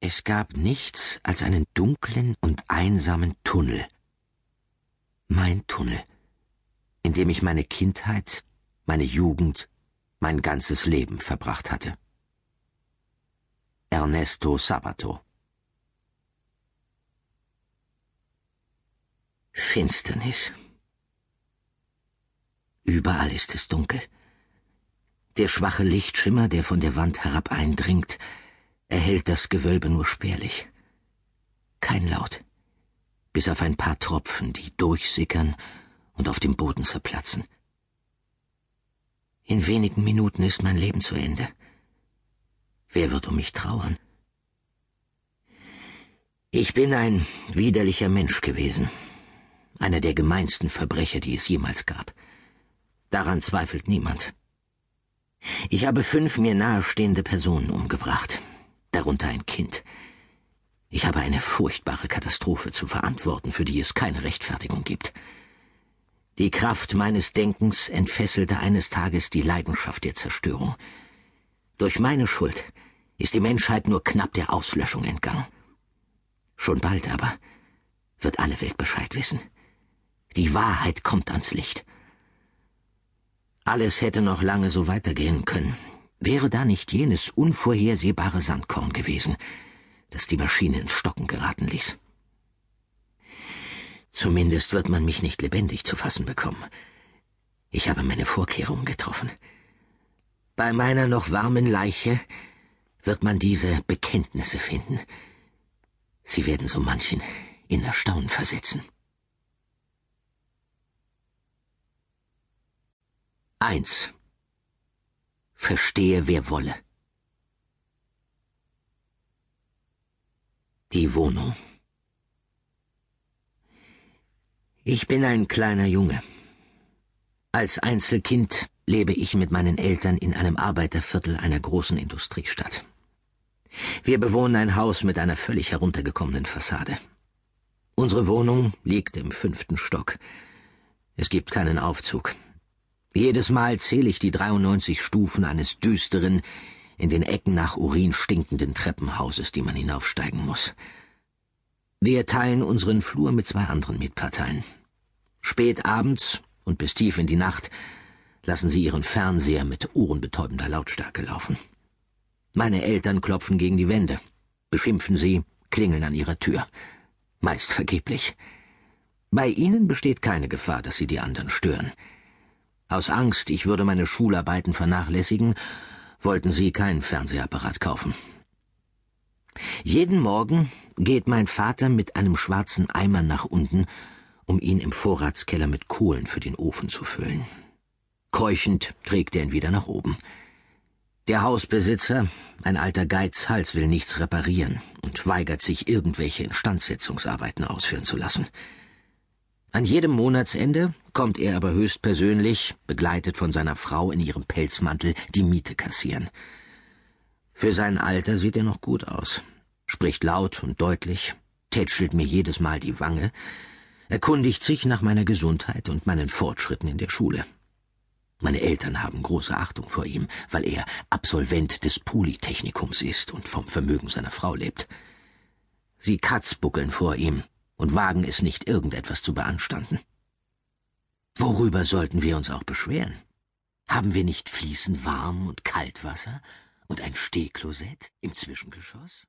Es gab nichts als einen dunklen und einsamen Tunnel. Mein Tunnel, in dem ich meine Kindheit, meine Jugend, mein ganzes Leben verbracht hatte. Ernesto Sabato Finsternis. Überall ist es dunkel. Der schwache Lichtschimmer, der von der Wand herab eindringt, erhellt das Gewölbe nur spärlich. Kein Laut, bis auf ein paar Tropfen, die durchsickern und auf dem Boden zerplatzen. In wenigen Minuten ist mein Leben zu Ende. Wer wird um mich trauern? Ich bin ein widerlicher Mensch gewesen, einer der gemeinsten Verbrecher, die es jemals gab. Daran zweifelt niemand. Ich habe fünf mir nahestehende Personen umgebracht, darunter ein Kind. Ich habe eine furchtbare Katastrophe zu verantworten, für die es keine Rechtfertigung gibt. Die Kraft meines Denkens entfesselte eines Tages die Leidenschaft der Zerstörung. Durch meine Schuld ist die Menschheit nur knapp der Auslöschung entgangen. Schon bald aber wird alle Welt Bescheid wissen. Die Wahrheit kommt ans Licht. Alles hätte noch lange so weitergehen können, wäre da nicht jenes unvorhersehbare Sandkorn gewesen, das die Maschine ins Stocken geraten ließ. Zumindest wird man mich nicht lebendig zu fassen bekommen. Ich habe meine Vorkehrungen getroffen. Bei meiner noch warmen Leiche wird man diese Bekenntnisse finden. Sie werden so manchen in Erstaunen versetzen. 1. Verstehe, wer wolle. Die Wohnung. Ich bin ein kleiner Junge. Als Einzelkind lebe ich mit meinen Eltern in einem Arbeiterviertel einer großen Industriestadt. Wir bewohnen ein Haus mit einer völlig heruntergekommenen Fassade. Unsere Wohnung liegt im fünften Stock. Es gibt keinen Aufzug. Jedes Mal zähle ich die 93 Stufen eines düsteren, in den Ecken nach Urin stinkenden Treppenhauses, die man hinaufsteigen muss. Wir teilen unseren Flur mit zwei anderen Mietparteien. Spät abends und bis tief in die Nacht lassen sie ihren Fernseher mit ohrenbetäubender Lautstärke laufen. Meine Eltern klopfen gegen die Wände, beschimpfen sie, klingeln an ihrer Tür. Meist vergeblich. Bei ihnen besteht keine Gefahr, dass sie die anderen stören. Aus Angst, ich würde meine Schularbeiten vernachlässigen, wollten sie keinen Fernsehapparat kaufen. Jeden Morgen geht mein Vater mit einem schwarzen Eimer nach unten, um ihn im Vorratskeller mit Kohlen für den Ofen zu füllen. Keuchend trägt er ihn wieder nach oben. Der Hausbesitzer, ein alter Geizhals, will nichts reparieren und weigert sich, irgendwelche Instandsetzungsarbeiten ausführen zu lassen. An jedem Monatsende kommt er aber höchstpersönlich, begleitet von seiner Frau in ihrem Pelzmantel, die Miete kassieren. Für sein Alter sieht er noch gut aus, spricht laut und deutlich, tätschelt mir jedes Mal die Wange, erkundigt sich nach meiner Gesundheit und meinen Fortschritten in der Schule. Meine Eltern haben große Achtung vor ihm, weil er Absolvent des Polytechnikums ist und vom Vermögen seiner Frau lebt. Sie katzbuckeln vor ihm, und wagen es nicht, irgendetwas zu beanstanden. Worüber sollten wir uns auch beschweren? Haben wir nicht fließend Warm- und Kaltwasser und ein Stehklosett im Zwischengeschoss?